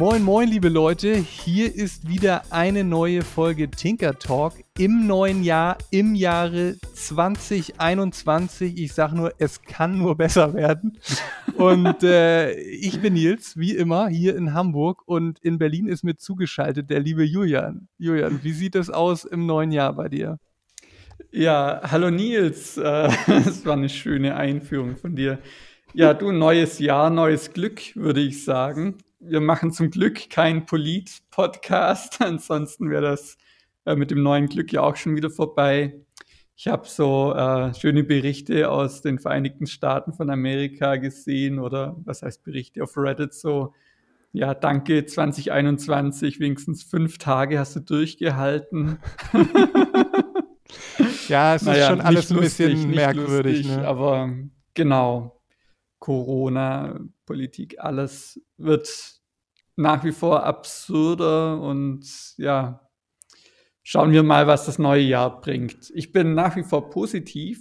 Moin, moin, liebe Leute. Hier ist wieder eine neue Folge Tinker Talk im neuen Jahr, im Jahre 2021. Ich sag nur, es kann nur besser werden. Und äh, ich bin Nils, wie immer, hier in Hamburg und in Berlin ist mir zugeschaltet der liebe Julian. Julian, wie sieht es aus im neuen Jahr bei dir? Ja, hallo Nils. Äh, das war eine schöne Einführung von dir. Ja, du, neues Jahr, neues Glück, würde ich sagen. Wir machen zum Glück keinen Polit-Podcast, ansonsten wäre das äh, mit dem neuen Glück ja auch schon wieder vorbei. Ich habe so äh, schöne Berichte aus den Vereinigten Staaten von Amerika gesehen oder was heißt Berichte auf Reddit so. Ja, danke 2021, wenigstens fünf Tage hast du durchgehalten. ja, es naja, ist schon alles ein bisschen merkwürdig. Lustig, ne? Aber genau, Corona, Politik, alles wird nach wie vor absurder und ja, schauen wir mal, was das neue Jahr bringt. Ich bin nach wie vor positiv.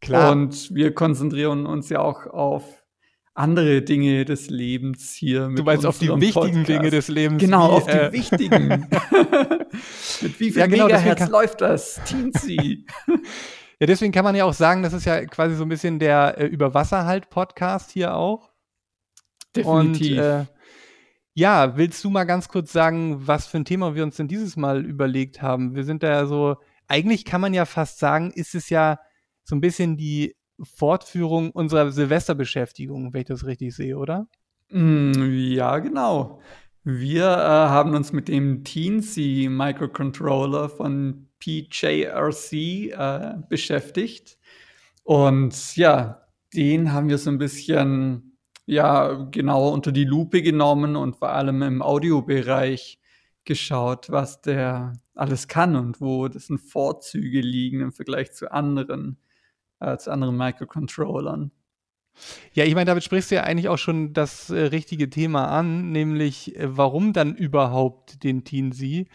Klar. Und wir konzentrieren uns ja auch auf andere Dinge des Lebens hier. du meinst auf die wichtigen Podcast. Dinge des Lebens. Genau, wie, auf die äh, wichtigen. mit wie viel ja, genau, Megahertz läuft das? Teensy. ja, deswegen kann man ja auch sagen, das ist ja quasi so ein bisschen der äh, Überwasserhalt-Podcast hier auch. Definitiv. Und, äh, ja, willst du mal ganz kurz sagen, was für ein Thema wir uns denn dieses Mal überlegt haben? Wir sind da ja so, eigentlich kann man ja fast sagen, ist es ja so ein bisschen die Fortführung unserer Silvesterbeschäftigung, wenn ich das richtig sehe, oder? Mm, ja, genau. Wir äh, haben uns mit dem Teensy Microcontroller von PJRC äh, beschäftigt. Und ja, den haben wir so ein bisschen ja genauer unter die Lupe genommen und vor allem im Audiobereich geschaut, was der alles kann und wo dessen Vorzüge liegen im Vergleich zu anderen, äh, zu anderen Microcontrollern. Ja, ich meine, damit sprichst du ja eigentlich auch schon das äh, richtige Thema an, nämlich äh, warum dann überhaupt den Teensy?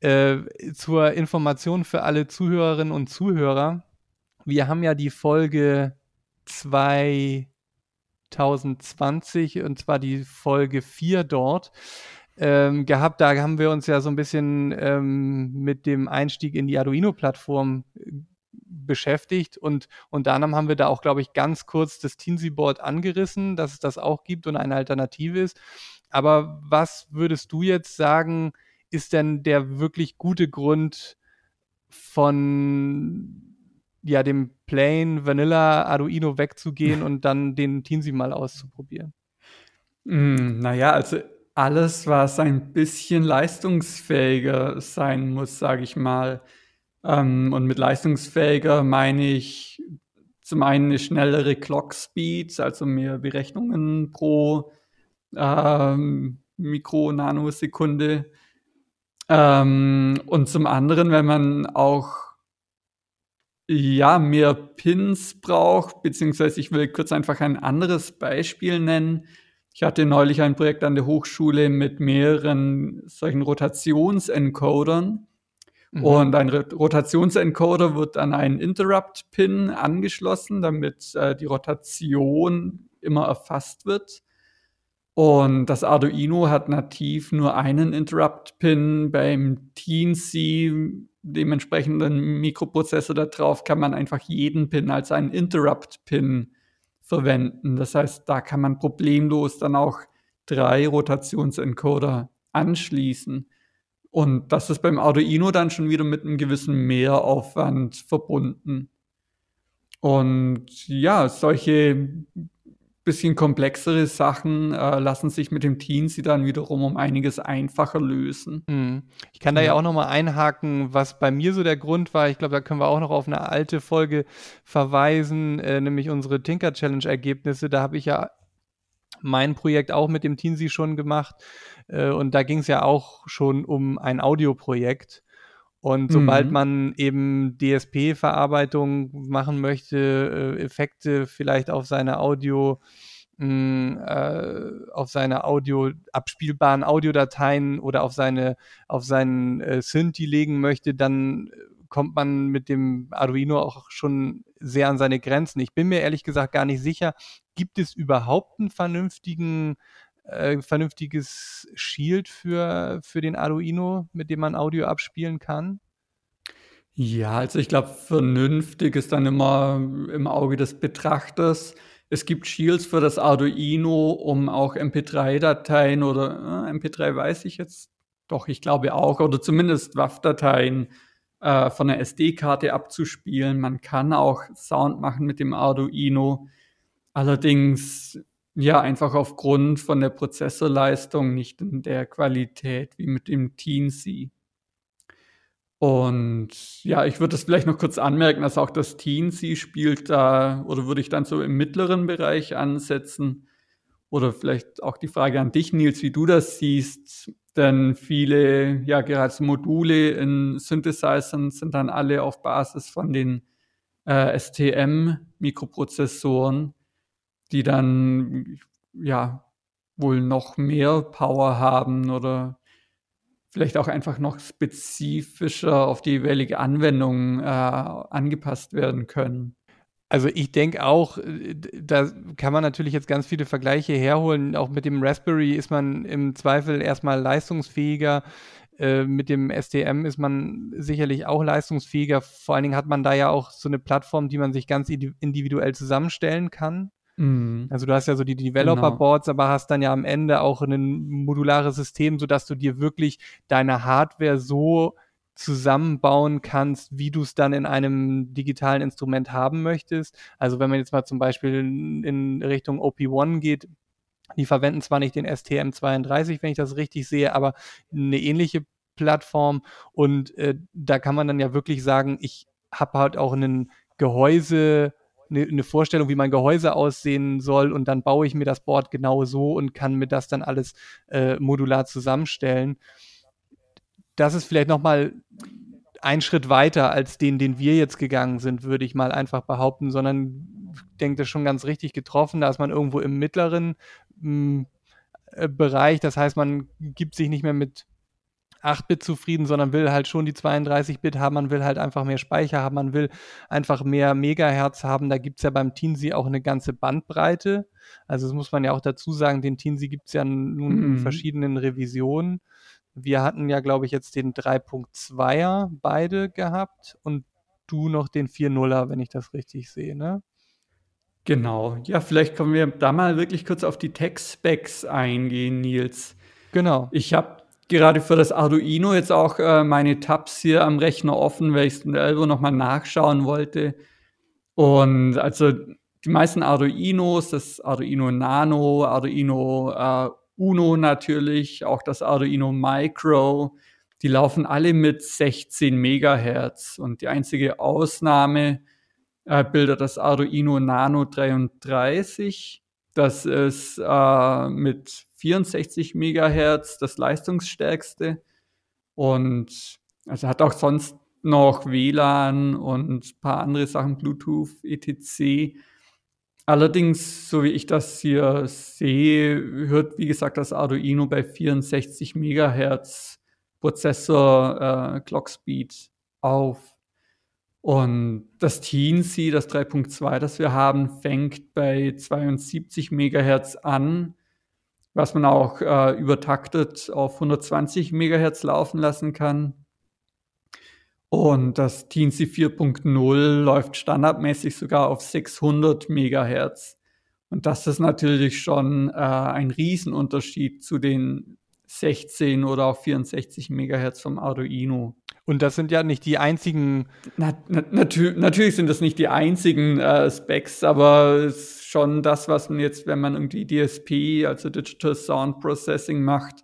Äh, zur Information für alle Zuhörerinnen und Zuhörer. Wir haben ja die Folge 2 2020 und zwar die Folge 4 dort. Ähm, gehabt. Da haben wir uns ja so ein bisschen ähm, mit dem Einstieg in die Arduino-Plattform äh, beschäftigt und unter anderem haben wir da auch, glaube ich, ganz kurz das Teensy-Board angerissen, dass es das auch gibt und eine Alternative ist. Aber was würdest du jetzt sagen, ist denn der wirklich gute Grund von ja, dem Plain Vanilla Arduino wegzugehen und dann den Teensy mal auszuprobieren? Mm, naja, also alles, was ein bisschen leistungsfähiger sein muss, sage ich mal. Ähm, und mit leistungsfähiger meine ich zum einen eine schnellere Clock Speed, also mehr Berechnungen pro ähm, Mikro-Nanosekunde. Ähm, und zum anderen, wenn man auch ja, mehr Pins braucht, beziehungsweise ich will kurz einfach ein anderes Beispiel nennen. Ich hatte neulich ein Projekt an der Hochschule mit mehreren solchen Rotationsencodern. Mhm. Und ein Rotationsencoder wird an einen Interrupt-Pin angeschlossen, damit äh, die Rotation immer erfasst wird. Und das Arduino hat nativ nur einen Interrupt-Pin. Beim Teensy dementsprechenden Mikroprozessor da drauf kann man einfach jeden Pin als einen Interrupt-Pin verwenden. Das heißt, da kann man problemlos dann auch drei Rotationsencoder anschließen. Und das ist beim Arduino dann schon wieder mit einem gewissen Mehraufwand verbunden. Und ja, solche bisschen komplexere Sachen äh, lassen sich mit dem Teensy dann wiederum um einiges einfacher lösen. Mhm. Ich kann da ja, ja auch noch mal einhaken, was bei mir so der Grund war. Ich glaube, da können wir auch noch auf eine alte Folge verweisen, äh, nämlich unsere Tinker Challenge Ergebnisse. Da habe ich ja mein Projekt auch mit dem Teensy schon gemacht äh, und da ging es ja auch schon um ein Audioprojekt. Und sobald mhm. man eben DSP-Verarbeitung machen möchte, äh, Effekte vielleicht auf seine Audio, mh, hm, äh, auf seine Audio, abspielbaren Audiodateien oder auf seine, auf seinen äh, Synthi legen möchte, dann kommt man mit dem Arduino auch schon sehr an seine Grenzen. Ich bin mir ehrlich gesagt gar nicht sicher, gibt es überhaupt einen vernünftigen äh, vernünftiges Shield für, für den Arduino, mit dem man Audio abspielen kann? Ja, also ich glaube, vernünftig ist dann immer im Auge des Betrachters. Es gibt Shields für das Arduino, um auch MP3-Dateien oder äh, MP3 weiß ich jetzt doch, ich glaube auch, oder zumindest WAV-Dateien äh, von der SD-Karte abzuspielen. Man kann auch Sound machen mit dem Arduino. Allerdings ja einfach aufgrund von der Prozessorleistung nicht in der Qualität wie mit dem Teensy. Und ja, ich würde das vielleicht noch kurz anmerken, dass auch das Teensy spielt da, oder würde ich dann so im mittleren Bereich ansetzen. Oder vielleicht auch die Frage an dich, Nils, wie du das siehst. Denn viele, ja, gerade Module in Synthesizern sind dann alle auf Basis von den äh, STM-Mikroprozessoren, die dann, ja, wohl noch mehr Power haben oder vielleicht auch einfach noch spezifischer auf die jeweilige Anwendung äh, angepasst werden können. Also ich denke auch, äh, da kann man natürlich jetzt ganz viele Vergleiche herholen. Auch mit dem Raspberry ist man im Zweifel erstmal leistungsfähiger. Äh, mit dem STM ist man sicherlich auch leistungsfähiger. Vor allen Dingen hat man da ja auch so eine Plattform, die man sich ganz individuell zusammenstellen kann. Mhm. Also du hast ja so die Developer-Boards, genau. aber hast dann ja am Ende auch ein modulares System, sodass du dir wirklich deine Hardware so zusammenbauen kannst, wie du es dann in einem digitalen Instrument haben möchtest. Also wenn man jetzt mal zum Beispiel in Richtung OP1 geht, die verwenden zwar nicht den STM32, wenn ich das richtig sehe, aber eine ähnliche Plattform und äh, da kann man dann ja wirklich sagen, ich habe halt auch einen Gehäuse, eine, eine, Vorstellung, wie mein Gehäuse aussehen soll und dann baue ich mir das Board genau so und kann mir das dann alles äh, modular zusammenstellen. Das ist vielleicht nochmal ein Schritt weiter als den, den wir jetzt gegangen sind, würde ich mal einfach behaupten, sondern ich denke, das ist schon ganz richtig getroffen. Da ist man irgendwo im mittleren mh, hm, äh, Bereich. Das heißt, man gibt sich nicht mehr mit 8-Bit zufrieden, sondern will halt schon die 32-Bit haben, man will halt einfach mehr Speicher haben, man will einfach mehr Megahertz haben. Da gibt es ja beim Teensy auch eine ganze Bandbreite. Also das muss man ja auch dazu sagen, den Teensy gibt es ja nun mhm. in verschiedenen Revisionen. Wir hatten ja, glaube ich, jetzt den 3.2er beide gehabt und du noch den 4.0er, wenn ich das richtig sehe, ne? Genau. Ja, vielleicht können wir da mal wirklich kurz auf die Tech-Specs eingehen, Nils. Genau. Ich habe gerade für das Arduino jetzt auch äh, meine Tabs hier am Rechner offen, weil ich selber nochmal nachschauen wollte. Und also die meisten Arduinos, das Arduino Nano, Arduino äh, Uno natürlich, auch das Arduino Micro, die laufen alle mit 16 Megahertz. Und die einzige Ausnahme äh, bildet das Arduino Nano 33. Das ist äh, mit 64 Megahertz das leistungsstärkste und also hat auch sonst noch WLAN und ein paar andere Sachen, Bluetooth, etc. Allerdings, so wie ich das hier sehe, hört, wie gesagt, das Arduino bei 64 Megahertz Prozessor äh, Clock Speed auf. Und das Teensy, das 3.2, das wir haben, fängt bei 72 Megahertz an was man auch äh, übertaktet auf 120 MHz laufen lassen kann. Und das Teensy 4.0 läuft standardmäßig sogar auf 600 MHz. Und das ist natürlich schon äh, ein Riesenunterschied zu den 16 oder auch 64 MHz vom Arduino. Und das sind ja nicht die einzigen. Na, na, natür natürlich sind das nicht die einzigen äh, Specs, aber es ist schon das, was man jetzt, wenn man irgendwie DSP, also Digital Sound Processing macht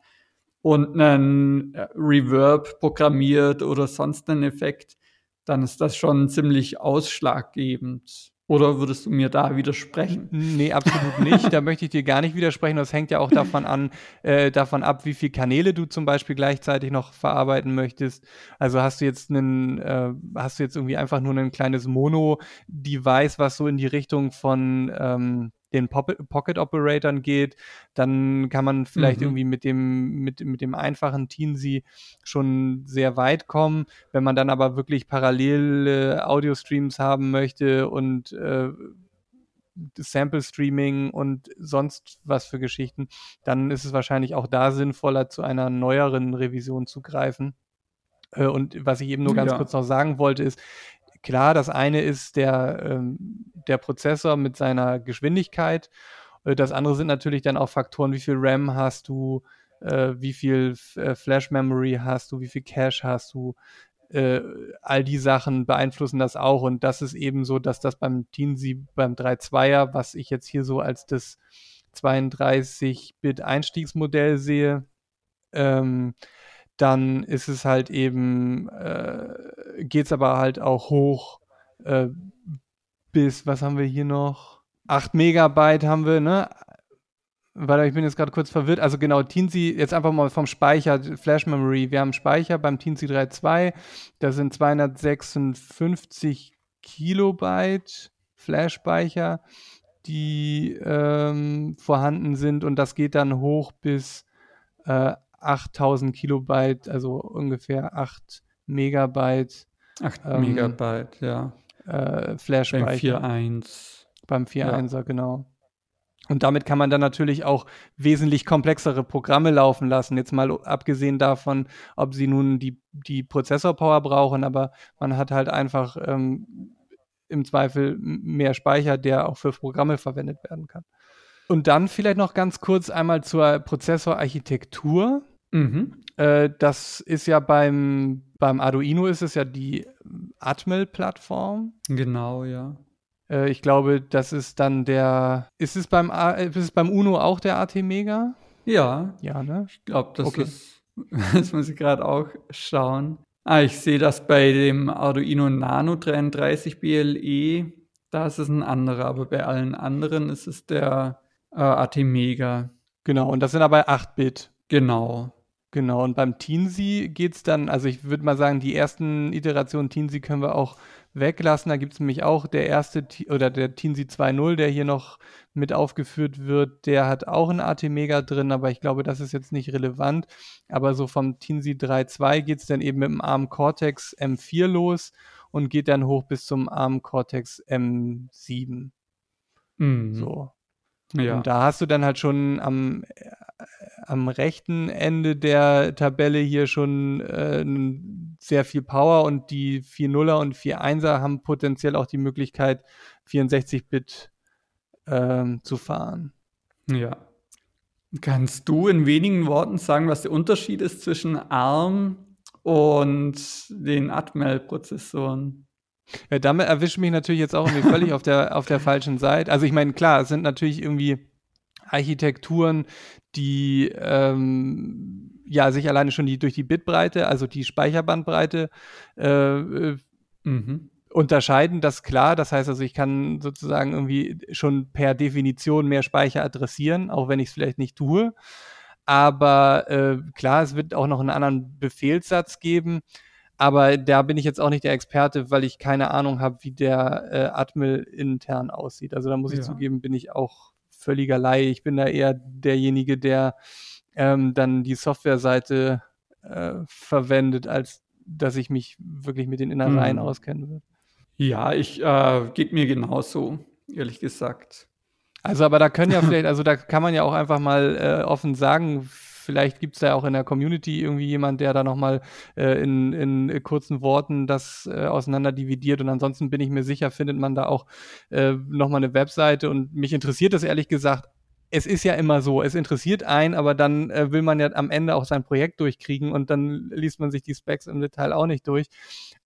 und einen äh, Reverb programmiert oder sonst einen Effekt, dann ist das schon ziemlich ausschlaggebend. Oder würdest du mir da widersprechen? Nee, absolut nicht. da möchte ich dir gar nicht widersprechen. Das hängt ja auch davon an, äh, davon ab, wie viele Kanäle du zum Beispiel gleichzeitig noch verarbeiten möchtest. Also hast du jetzt einen, äh, hast du jetzt irgendwie einfach nur ein kleines Mono-Device, was so in die Richtung von ähm, den Pocket Operatoren geht, dann kann man vielleicht mhm. irgendwie mit dem, mit, mit dem einfachen Teensy schon sehr weit kommen. Wenn man dann aber wirklich parallele Audio-Streams haben möchte und äh, Sample Streaming und sonst was für Geschichten, dann ist es wahrscheinlich auch da sinnvoller, zu einer neueren Revision zu greifen. Äh, und was ich eben nur ganz ja. kurz noch sagen wollte, ist, klar, das eine ist der, ähm, der Prozessor mit seiner Geschwindigkeit. Äh, das andere sind natürlich dann auch Faktoren, wie viel RAM hast du, äh, wie viel äh, Flash Memory hast du, wie viel Cache hast du. Äh, all die Sachen beeinflussen das auch und das ist eben so, dass das beim Teensy, beim 3.2er, was ich jetzt hier so als das 32-Bit-Einstiegsmodell sehe, ähm, dann ist es halt eben, äh, geht es aber halt auch hoch äh, bis, was haben wir hier noch? 8 Megabyte haben wir, ne? Weil ich bin jetzt gerade kurz verwirrt. Also genau, Teensy, jetzt einfach mal vom Speicher, Flash Memory. Wir haben Speicher beim Teensy 3.2, da sind 256 Kilobyte Flash-Speicher, die ähm, vorhanden sind und das geht dann hoch bis äh, 8000 Kilobyte, also ungefähr 8 Megabyte. 8 ähm, Megabyte, ja. Äh, Flash-Speicher. Beim 4.1. Beim 4.1er, ja. genau. Und damit kann man dann natürlich auch wesentlich komplexere Programme laufen lassen. Jetzt mal abgesehen davon, ob sie nun die, die Prozessorpower brauchen, aber man hat halt einfach ähm, im Zweifel mehr Speicher, der auch für Programme verwendet werden kann. Und dann vielleicht noch ganz kurz einmal zur Prozessorarchitektur. Mhm. Äh, das ist ja beim, beim Arduino ist es ja die Atmel-Plattform. Genau, ja. Äh, ich glaube, das ist dann der. Ist es beim, ist es beim Uno auch der AT Mega? Ja. Ja, ne? Ich glaube, das okay. ist. Das muss ich gerade auch schauen. Ah, ich sehe das bei dem Arduino Nano 33 BLE. Da ist es ein anderer, aber bei allen anderen ist es der äh, AT Mega. Genau, und das sind aber 8-Bit. Genau. Genau, und beim Teensy geht es dann, also ich würde mal sagen, die ersten Iterationen Teensy können wir auch weglassen. Da gibt es nämlich auch der erste, oder der Teensy 2.0, der hier noch mit aufgeführt wird, der hat auch ein AT-Mega drin, aber ich glaube, das ist jetzt nicht relevant. Aber so vom Teensy 3.2 geht es dann eben mit dem ARM Cortex M4 los und geht dann hoch bis zum ARM Cortex M7. Mhm. So. Ja. Und da hast du dann halt schon am, am rechten Ende der Tabelle hier schon äh, sehr viel Power und die 4.0er und 4.1er haben potenziell auch die Möglichkeit, 64-Bit äh, zu fahren. Ja. Kannst du in wenigen Worten sagen, was der Unterschied ist zwischen ARM und den Atmel-Prozessoren? Ja, damit erwischt mich natürlich jetzt auch irgendwie völlig auf der, auf der falschen Seite. Also ich meine, klar, es sind natürlich irgendwie Architekturen, die ähm, ja sich alleine schon die, durch die Bitbreite, also die Speicherbandbreite äh, äh, mhm. unterscheiden, das klar. Das heißt also, ich kann sozusagen irgendwie schon per Definition mehr Speicher adressieren, auch wenn ich es vielleicht nicht tue. Aber äh, klar, es wird auch noch einen anderen Befehlssatz geben. Aber da bin ich jetzt auch nicht der Experte, weil ich keine Ahnung habe, wie der äh, Atmel intern aussieht. Also da muss ich ja. zugeben, bin ich auch völliger Laie. Ich bin da eher derjenige, der ähm, dann die Softwareseite äh, verwendet, als dass ich mich wirklich mit den Innereien mhm. auskennen würde. Ja, ich äh, geht mir genauso, ehrlich gesagt. Also, aber da können ja vielleicht, also da kann man ja auch einfach mal äh, offen sagen, vielleicht gibt es ja auch in der Community irgendwie jemand, der da nochmal äh, in, in kurzen Worten das äh, auseinander dividiert. Und ansonsten bin ich mir sicher, findet man da auch äh, nochmal eine Webseite. Und mich interessiert das ehrlich gesagt es ist ja immer so, es interessiert einen, aber dann äh, will man ja am Ende auch sein Projekt durchkriegen und dann liest man sich die Specs im Detail auch nicht durch.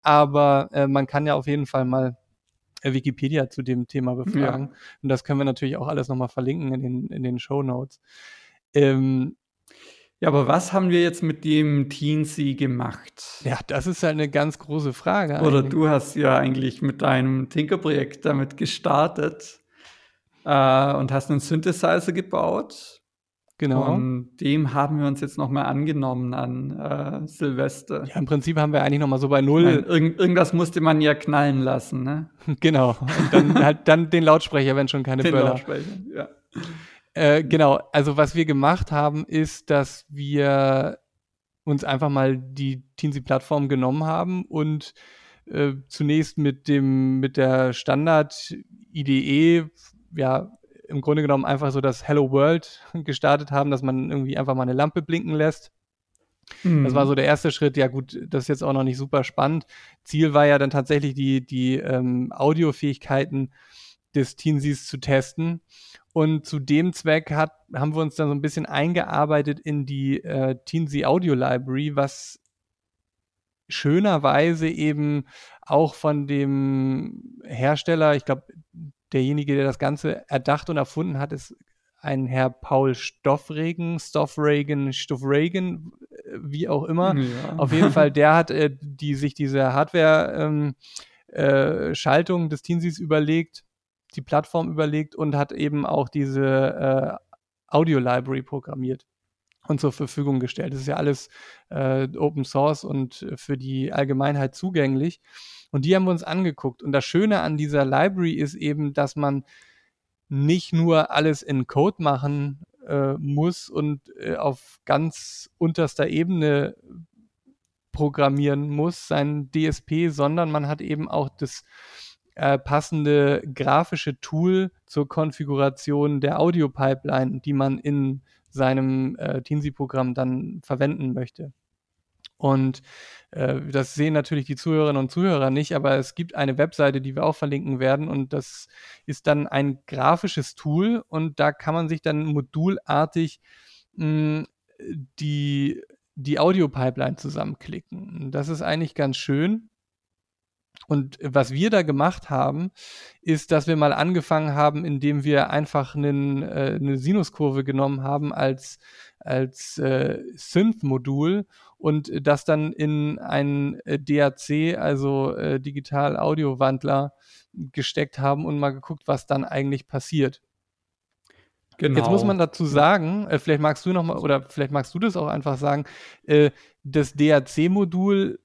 Aber äh, man kann ja auf jeden Fall mal äh, Wikipedia zu dem Thema befragen. Ja. Und das können wir natürlich auch alles nochmal verlinken in den, in den Show Notes. Ähm, ja, aber was haben wir jetzt mit dem Teensy gemacht? Ja, das ist halt eine ganz große Frage. Oder eigentlich. du hast ja eigentlich mit deinem Tinker-Projekt damit gestartet äh, und hast einen Synthesizer gebaut. Genau. Und dem haben wir uns jetzt nochmal angenommen an äh, Silvester. Ja, im Prinzip haben wir eigentlich nochmal so bei Null. Irgend, irgendwas musste man ja knallen lassen, ne? genau. Und dann halt dann den Lautsprecher, wenn schon keine den Böller. Lautsprecher, ja. Äh, genau, also was wir gemacht haben, ist, dass wir uns einfach mal die Teensy-Plattform genommen haben und äh, zunächst mit dem mit der Standard-IDE ja im Grunde genommen einfach so das Hello World gestartet haben, dass man irgendwie einfach mal eine Lampe blinken lässt. Mhm. Das war mhm. so der erste Schritt. Ja, gut, das ist jetzt auch noch nicht super spannend. Ziel war ja dann tatsächlich die, die ähm, Audiofähigkeiten des Teensies zu testen. Und zu dem Zweck hat, haben wir uns dann so ein bisschen eingearbeitet in die äh, Teensy Audio Library, was schönerweise eben auch von dem Hersteller, ich glaube, derjenige, der das Ganze erdacht und erfunden hat, ist ein Herr Paul Stoffregen, Stoffregen, Stoffregen, wie auch immer. Ja. Auf jeden Fall, der hat äh, die, sich diese Hardware-Schaltung ähm, äh, des Teensys überlegt, die Plattform überlegt und hat eben auch diese äh, Audio-Library programmiert und zur Verfügung gestellt. Das ist ja alles äh, Open Source und für die Allgemeinheit zugänglich. Und die haben wir uns angeguckt. Und das Schöne an dieser Library ist eben, dass man nicht nur alles in Code machen äh, muss und äh, auf ganz unterster Ebene programmieren muss, sein DSP, sondern man hat eben auch das äh, passende grafische Tool zur Konfiguration der Audio-Pipeline, die man in seinem äh, Teensy-Programm dann verwenden möchte. Und äh, das sehen natürlich die Zuhörerinnen und Zuhörer nicht, aber es gibt eine Webseite, die wir auch verlinken werden und das ist dann ein grafisches Tool und da kann man sich dann modulartig mh, hm, die, die Audio-Pipeline zusammenklicken. Das ist eigentlich ganz schön. Und was wir da gemacht haben, ist, dass wir mal angefangen haben, indem wir einfach einen, äh, eine Sinuskurve genommen haben als, als äh, Synth-Modul und das dann in einen äh, DAC, also äh, Digital-Audio-Wandler, gesteckt haben und mal geguckt, was dann eigentlich passiert. Genau. Jetzt muss man dazu sagen, äh, vielleicht magst du noch mal oder vielleicht magst du das auch einfach sagen, äh, das DAC-Modul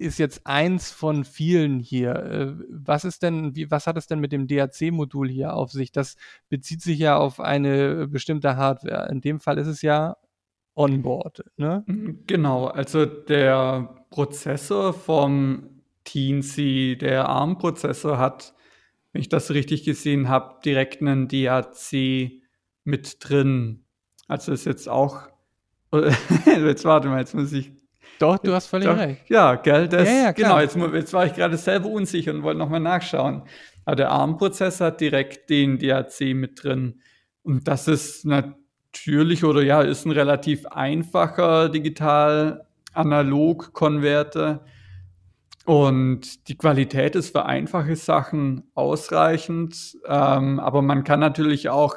ist jetzt eins von vielen hier. Äh, was ist denn, wie, was hat es denn mit dem DAC-Modul hier auf sich? Das bezieht sich ja auf eine bestimmte Hardware. In dem Fall ist es ja Onboard. Ne? Mhm, genau, also der Prozessor vom Teensy, der ARM-Prozessor hat, wenn ich das richtig gesehen habe, direkt einen DAC mit drin. Also ist jetzt auch, jetzt warte mal, jetzt muss ich doch, du hast völlig Doch, recht. Ja, gell, das, ja, ja, genau, jetzt, jetzt, war ich gerade selber unsicher und wollte nochmal nachschauen. Aber der ARM-Prozessor hat direkt den DAC mit drin. Und das ist natürlich oder ja, ist ein relativ einfacher digital-analog-Konverter. Und die Qualität ist für einfache Sachen ausreichend. Ähm, aber man kann natürlich auch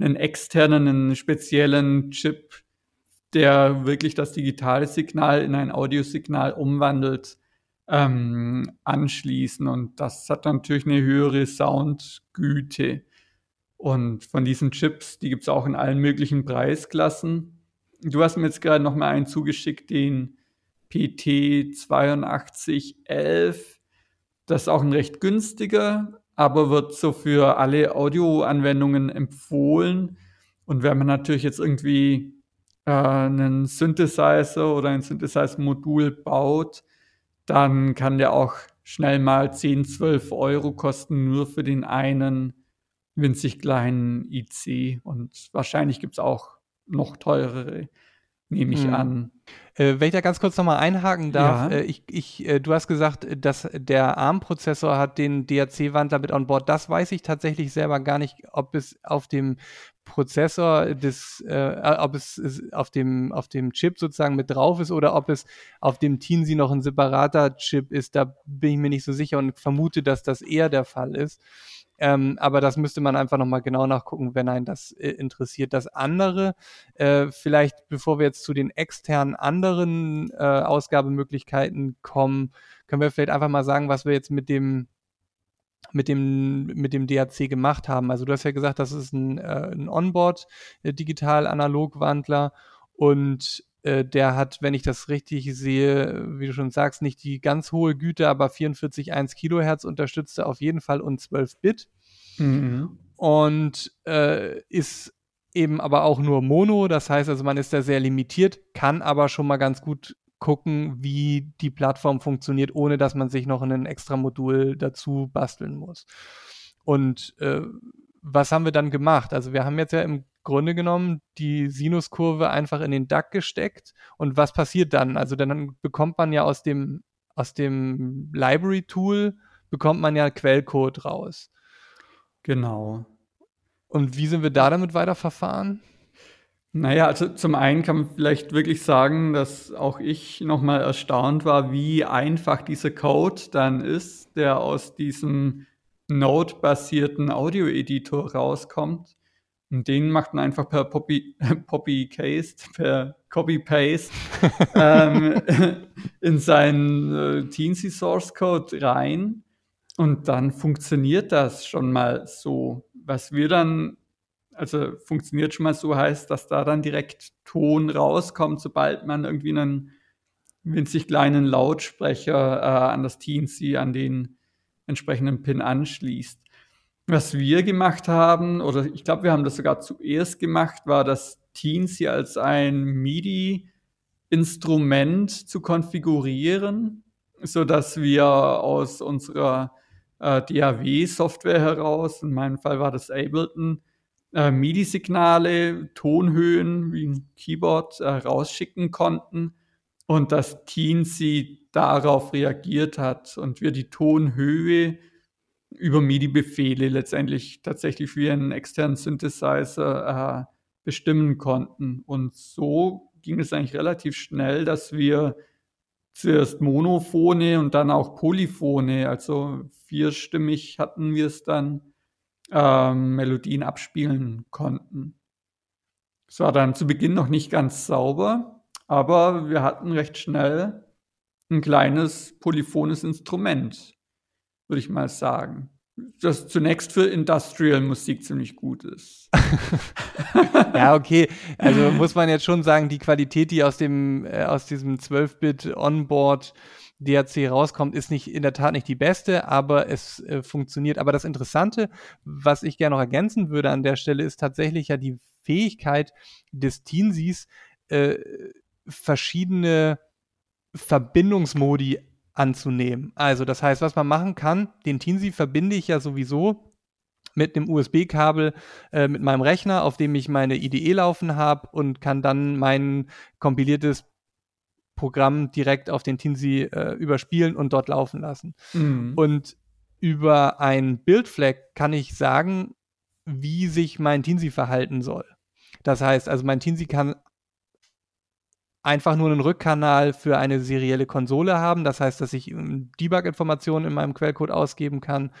einen externen, einen speziellen Chip der wirklich das digitale Signal in ein Audiosignal umwandelt, ähm, anschließen. Und das hat natürlich eine höhere Soundgüte. Und von diesen Chips, die gibt es auch in allen möglichen Preisklassen. Du hast mir jetzt gerade noch mal einen zugeschickt, den PT8211. Das ist auch ein recht günstiger, aber wird so für alle Audioanwendungen empfohlen. Und wenn man natürlich jetzt irgendwie äh, einen Synthesizer oder ein Synthesizer-Modul baut, dann kann der auch schnell mal 10, 12 Euro kosten, nur für den einen winzig kleinen IC. Und wahrscheinlich gibt es auch noch teurere, nehme ich hm. an. Äh, wenn ich da ganz kurz nochmal einhaken darf, ja. äh, ich, ich, äh, du hast gesagt, dass der ARM-Prozessor hat den DAC-Wandler mit on board. Das weiß ich tatsächlich selber gar nicht, ob es auf dem Prozessor des, äh, ob es auf dem, auf dem Chip sozusagen mit drauf ist oder ob es auf dem Teensy noch ein separater Chip ist. Da bin ich mir nicht so sicher und vermute, dass das eher der Fall ist. Ähm, aber das müsste man einfach nochmal genau nachgucken, wenn einen das äh, interessiert. Das andere, äh, vielleicht bevor wir jetzt zu den externen anderen äh, Ausgabemöglichkeiten kommen, können wir vielleicht einfach mal sagen, was wir jetzt mit dem mit dem, mit dem DAC gemacht haben. Also du hast ja gesagt, das ist ein, äh, ein Onboard-Digital-Analog-Wandler und äh, der hat, wenn ich das richtig sehe, wie du schon sagst, nicht die ganz hohe Güte, aber 44,1 Kilohertz unterstützte auf jeden Fall und 12 Bit. Mhm. Und äh, ist eben aber auch nur Mono, das heißt also, man ist da sehr limitiert, kann aber schon mal ganz gut gucken, wie die Plattform funktioniert, ohne dass man sich noch ein extra Modul dazu basteln muss. Und äh, was haben wir dann gemacht? Also wir haben jetzt ja im Grunde genommen die Sinuskurve einfach in den DAC gesteckt. Und was passiert dann? Also dann bekommt man ja aus dem, aus dem Library-Tool, bekommt man ja Quellcode raus. Genau. Und wie sind wir da damit weiterverfahren? Naja, also zum einen kann man vielleicht wirklich sagen, dass auch ich nochmal erstaunt war, wie einfach dieser Code dann ist, der aus diesem Node-basierten Audio-Editor rauskommt. Und den macht man einfach per Poppy, Poppy Case, per Copy-Paste ähm, in seinen äh, Teensy Source Code rein. Und dann funktioniert das schon mal so. Was wir dann, also funktioniert schon mal so, heißt, dass da dann direkt Ton rauskommt, sobald man irgendwie einen winzig kleinen Lautsprecher äh, an das Teensy, an den entsprechenden Pin anschließt. Was wir gemacht haben, oder ich glaube, wir haben das sogar zuerst gemacht, war das Teensy als ein MIDI-Instrument zu konfigurieren, sodass wir aus unserer äh, DAW-Software heraus, in meinem Fall war das Ableton, äh, MIDI-Signale, Tonhöhen wie ein Keyboard äh, rausschicken konnten und das Teensy darauf reagiert hat und wir die Tonhöhe über MIDI-Befehle letztendlich tatsächlich wie einen externen Synthesizer äh, bestimmen konnten. Und so ging es eigentlich relativ schnell, dass wir zuerst Monophone und dann auch Polyphone, also vierstimmig hatten wir es dann, ähm, Melodien abspielen konnten. Es war dann zu Beginn noch nicht ganz sauber, aber wir hatten recht schnell ein kleines polyphones Instrument würde ich mal sagen. Das zunächst für Industrial-Musik ziemlich gut ist. ja, okay. Also muss man jetzt schon sagen, die Qualität, die aus dem, äh, aus diesem 12-Bit DAC rauskommt, ist nicht in der Tat nicht die beste, aber es äh, funktioniert. Aber das Interessante, was ich gerne noch ergänzen würde an der Stelle, ist tatsächlich ja die Fähigkeit des Teensies, äh, verschiedene Verbindungsmodi anzunehmen. Also das heißt, was man machen kann, den Teensy verbinde ich ja sowieso mit einem USB-Kabel äh, mit meinem Rechner, auf dem ich meine IDE laufen habe und kann dann mein kompiliertes Programm direkt auf den Teensy äh, überspielen und dort laufen lassen. Mhm. Und über ein Bildflag kann ich sagen, wie sich mein Teensy verhalten soll. Das heißt, also mein Teensy kann einfach nur einen Rückkanal für eine serielle Konsole haben. Das heißt, dass ich ähm, Debug-Informationen in meinem Quellcode ausgeben kann.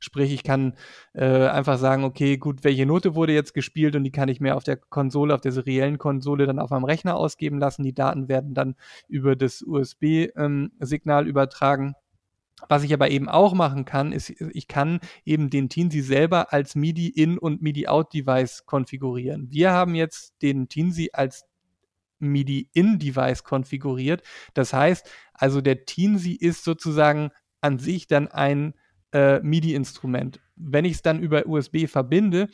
Sprich, ich kann äh, einfach sagen, okay, gut, welche Note wurde jetzt gespielt und die kann ich mir auf der Konsole, auf der seriellen Konsole dann auf meinem Rechner ausgeben lassen. Die Daten werden dann über das USB-Signal ähm, übertragen. Was ich aber eben auch machen kann, ist, ich kann eben den Teensy selber als MIDI-In- und MIDI-Out-Device konfigurieren. Wir haben jetzt den Teensy als MIDI-In-Device konfiguriert. Das heißt, also der Teensy ist sozusagen an sich dann ein äh, MIDI-Instrument. Wenn ich es dann über USB verbinde,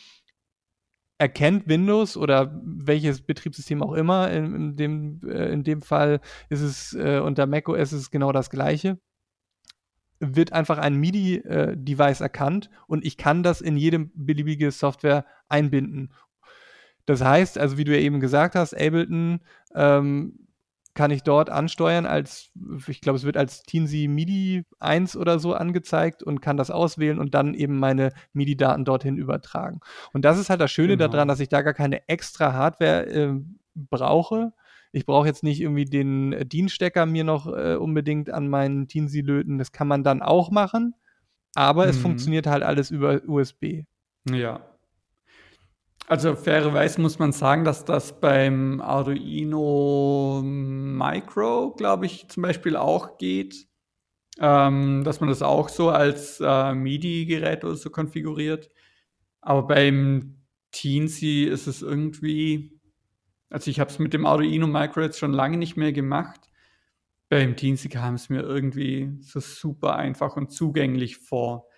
erkennt Windows oder welches Betriebssystem auch immer, in, in dem, äh, in dem Fall ist es äh, unter macOS ist es genau das gleiche, wird einfach ein MIDI-Device äh, erkannt und ich kann das in jedem beliebige Software einbinden. Das heißt, also wie du ja eben gesagt hast, Ableton ähm, kann ich dort ansteuern als, ich glaube, es wird als Teensy MIDI 1 oder so angezeigt und kann das auswählen und dann eben meine MIDI-Daten dorthin übertragen. Und das ist halt das Schöne genau. daran, dass ich da gar keine extra Hardware äh, brauche. Ich brauche jetzt nicht irgendwie den äh, DIN-Stecker mir noch äh, unbedingt an meinen Teensy löten. Das kann man dann auch machen, aber mhm. es funktioniert halt alles über USB. Ja, also fairerweise muss man sagen, dass das beim Arduino Micro, glaube ich, zum Beispiel auch geht. Ähm, dass man das auch so als äh, MIDI-Gerät oder so konfiguriert. Aber beim Teensy ist es irgendwie, also ich habe es mit dem Arduino Micro jetzt schon lange nicht mehr gemacht. Beim Teensy kam es mir irgendwie so super einfach und zugänglich vor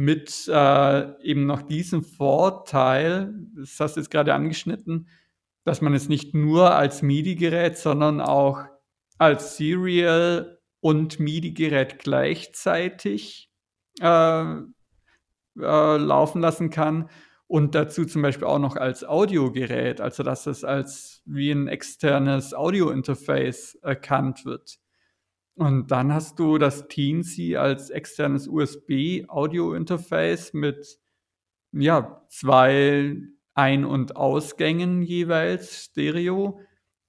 mit äh, eben noch diesem Vorteil, das hast du jetzt gerade angeschnitten, dass man es nicht nur als MIDI-Gerät, sondern auch als Serial und MIDI-Gerät gleichzeitig äh, äh, laufen lassen kann und dazu zum Beispiel auch noch als Audiogerät, also dass es als wie ein externes Audio-Interface erkannt wird. Und dann hast du das Teensy als externes USB-Audio-Interface mit ja, zwei Ein- und Ausgängen jeweils, Stereo.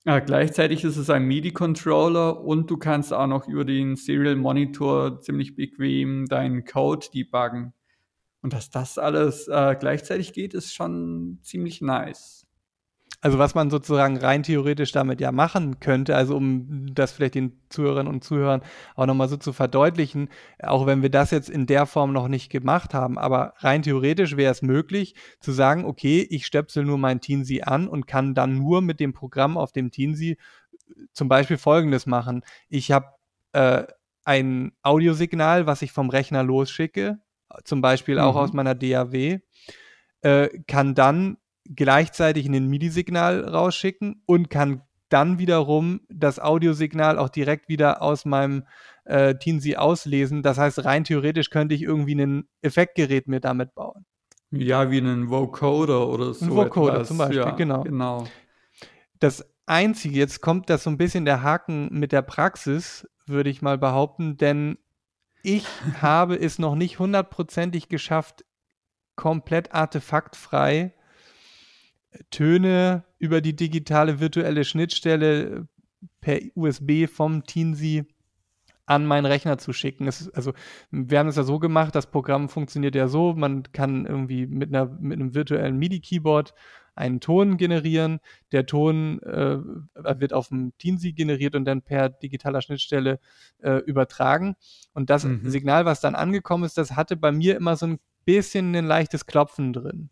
Ja, gleichzeitig ist es ein MIDI-Controller und du kannst auch noch über den Serial Monitor ziemlich bequem deinen Code debuggen. Und dass das alles äh, gleichzeitig geht, ist schon ziemlich nice. Also was man sozusagen rein theoretisch damit ja machen könnte, also um das vielleicht den Zuhörerinnen und Zuhörern auch nochmal so zu verdeutlichen, auch wenn wir das jetzt in der Form noch nicht gemacht haben, aber rein theoretisch wäre es möglich zu sagen, okay, ich stöpsel nur mein Teensy an und kann dann nur mit dem Programm auf dem Teensy zum Beispiel Folgendes machen. Ich habe äh, ein Audiosignal, was ich vom Rechner losschicke, zum Beispiel auch aus mhm. meiner DAW, äh, kann dann gleichzeitig ein MIDI-Signal rausschicken und kann dann wiederum das Audiosignal auch direkt wieder aus meinem äh, Teensy auslesen. Das heißt, rein theoretisch könnte ich irgendwie ein Effektgerät mir damit bauen. Ja, wie einen Vocoder oder so. Ein Vocoder etwas. zum Beispiel, ja, genau. genau. Das Einzige, jetzt kommt das so ein bisschen der Haken mit der Praxis, würde ich mal behaupten, denn ich habe es noch nicht hundertprozentig geschafft, komplett artefaktfrei Töne über die digitale virtuelle Schnittstelle per USB vom Teensy an meinen Rechner zu schicken. Es, also wir haben es ja so gemacht, das Programm funktioniert ja so, man kann irgendwie mit, einer, mit einem virtuellen MIDI-Keyboard einen Ton generieren. Der Ton äh, wird auf dem Teensy generiert und dann per digitaler Schnittstelle äh, übertragen. Und das mhm. Signal, was dann angekommen ist, das hatte bei mir immer so ein bisschen ein leichtes Klopfen drin.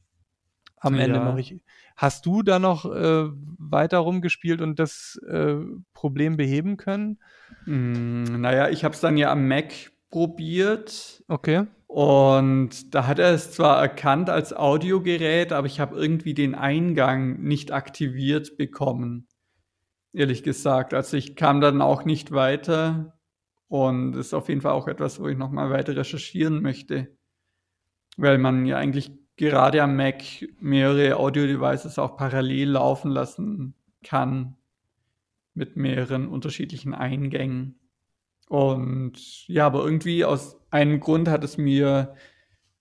Am Ende ja. mache ich. Hast du da noch äh, weiter rumgespielt und das äh, Problem beheben können? Mm, naja, ich habe es dann ja am Mac probiert. Okay. Und da hat er es zwar erkannt als Audiogerät, aber ich habe irgendwie den Eingang nicht aktiviert bekommen. Ehrlich gesagt. Also ich kam dann auch nicht weiter. Und ist auf jeden Fall auch etwas, wo ich nochmal weiter recherchieren möchte. Weil man ja eigentlich gerade am Mac mehrere Audio-Devices auch parallel laufen lassen kann mit mehreren unterschiedlichen Eingängen. Und ja, aber irgendwie aus einem Grund hat es mir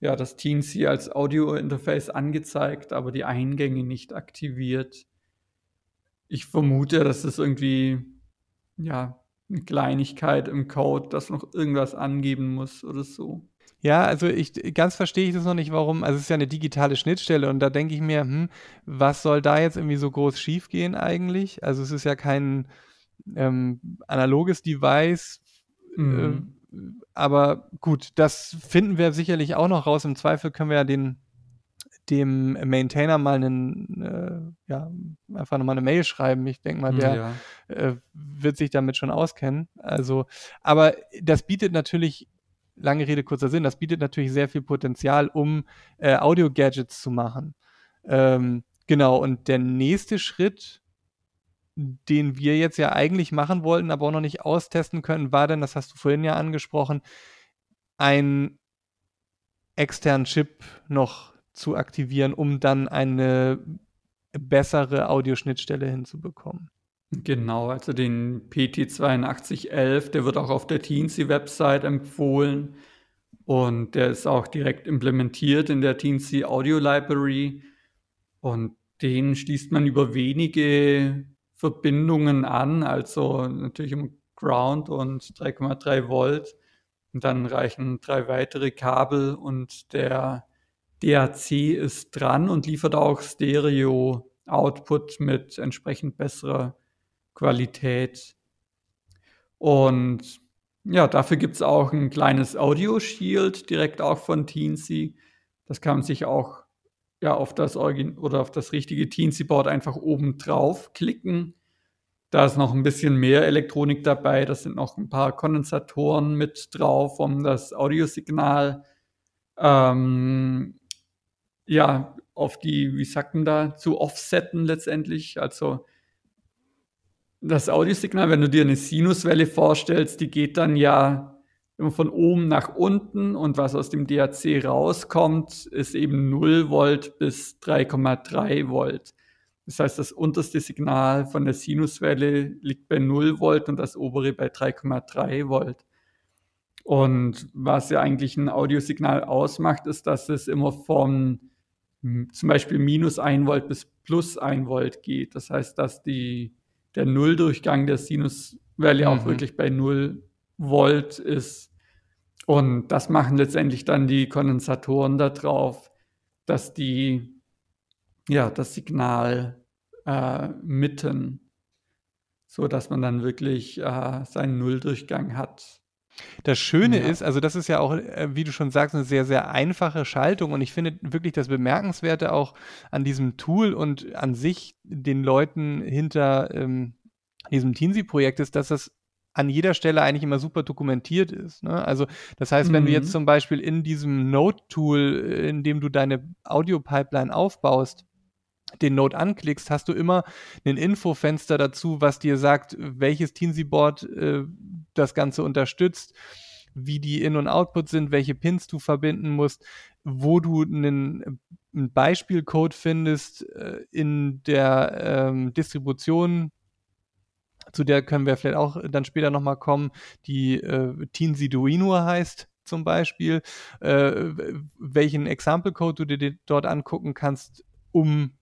ja das Teensy als Audio-Interface angezeigt, aber die Eingänge nicht aktiviert. Ich vermute, dass es irgendwie ja eine Kleinigkeit im Code, das noch irgendwas angeben muss oder so. Ja, also ich ganz verstehe ich das noch nicht, warum. Also es ist ja eine digitale Schnittstelle und da denke ich mir, hm, was soll da jetzt irgendwie so groß schiefgehen eigentlich? Also es ist ja kein ähm, analoges Device. Mhm. Äh, aber gut, das finden wir sicherlich auch noch raus. Im Zweifel können wir ja den dem Maintainer mal einen, äh, ja, einfach nochmal eine Mail schreiben. Ich denke mal, der ja. äh, wird sich damit schon auskennen. Also, aber das bietet natürlich lange Rede, kurzer Sinn, das bietet natürlich sehr viel Potenzial, um äh, Audio-Gadgets zu machen. Ähm, genau, und der nächste Schritt, den wir jetzt ja eigentlich machen wollten, aber auch noch nicht austesten können, war dann, das hast du vorhin ja angesprochen, einen externen Chip noch zu aktivieren, um dann eine bessere Audioschnittstelle hinzubekommen. Genau, also den PT8211, der wird auch auf der Teensy-Website empfohlen. Und der ist auch direkt implementiert in der Teensy Audio Library. Und den schließt man über wenige Verbindungen an, also natürlich im Ground und 3,3 Volt. Und dann reichen drei weitere Kabel und der DAC ist dran und liefert auch Stereo Output mit entsprechend besserer Qualität. Und ja, dafür gibt es auch ein kleines Audio-Shield direkt auch von Teensy. Das kann man sich auch ja, auf das Origin oder auf das richtige Teensy-Board einfach oben drauf klicken. Da ist noch ein bisschen mehr Elektronik dabei. Da sind noch ein paar Kondensatoren mit drauf, um das Audiosignal ähm, ja, auf die, wie sagt man da, zu offsetten letztendlich. Also das Audiosignal, wenn du dir eine Sinuswelle vorstellst, die geht dann ja immer von oben nach unten und was aus dem DAC rauskommt, ist eben 0 Volt bis 3,3 Volt. Das heißt, das unterste Signal von der Sinuswelle liegt bei 0 Volt und das obere bei 3,3 Volt. Und was ja eigentlich ein Audiosignal ausmacht, ist, dass es immer von zum Beispiel minus 1 Volt bis plus 1 Volt geht. Das heißt, dass die, der Nulldurchgang der Sinuswelle mhm. auch wirklich bei 0 Volt ist. Und das machen letztendlich dann die Kondensatoren da drauf, dass die ja das Signal äh, mitten, so dass man dann wirklich äh, seinen Nulldurchgang hat. Das Schöne ja. ist, also das ist ja auch, äh, wie du schon sagst, eine sehr, sehr einfache Schaltung und ich finde wirklich das Bemerkenswerte auch an diesem Tool und an sich den Leuten hinter ähm, diesem Teensy-Projekt ist, dass das an jeder Stelle eigentlich immer super dokumentiert ist. Ne? Also das heißt, wenn mhm. du jetzt mhm. zum Beispiel in diesem Node-Tool, äh, in dem du deine Audio-Pipeline aufbaust, den Node anklickst, hast du immer ein Infofenster dazu, was dir sagt, welches Teensy-Board äh, das Ganze unterstützt, wie die In- und Output sind, welche Pins du verbinden musst, wo du einen, einen Beispielcode findest äh, in der ähm, Distribution, zu der können wir vielleicht auch dann später nochmal kommen, die äh, Teensy Duino heißt zum Beispiel, äh, welchen Example-Code du dir dort angucken kannst, um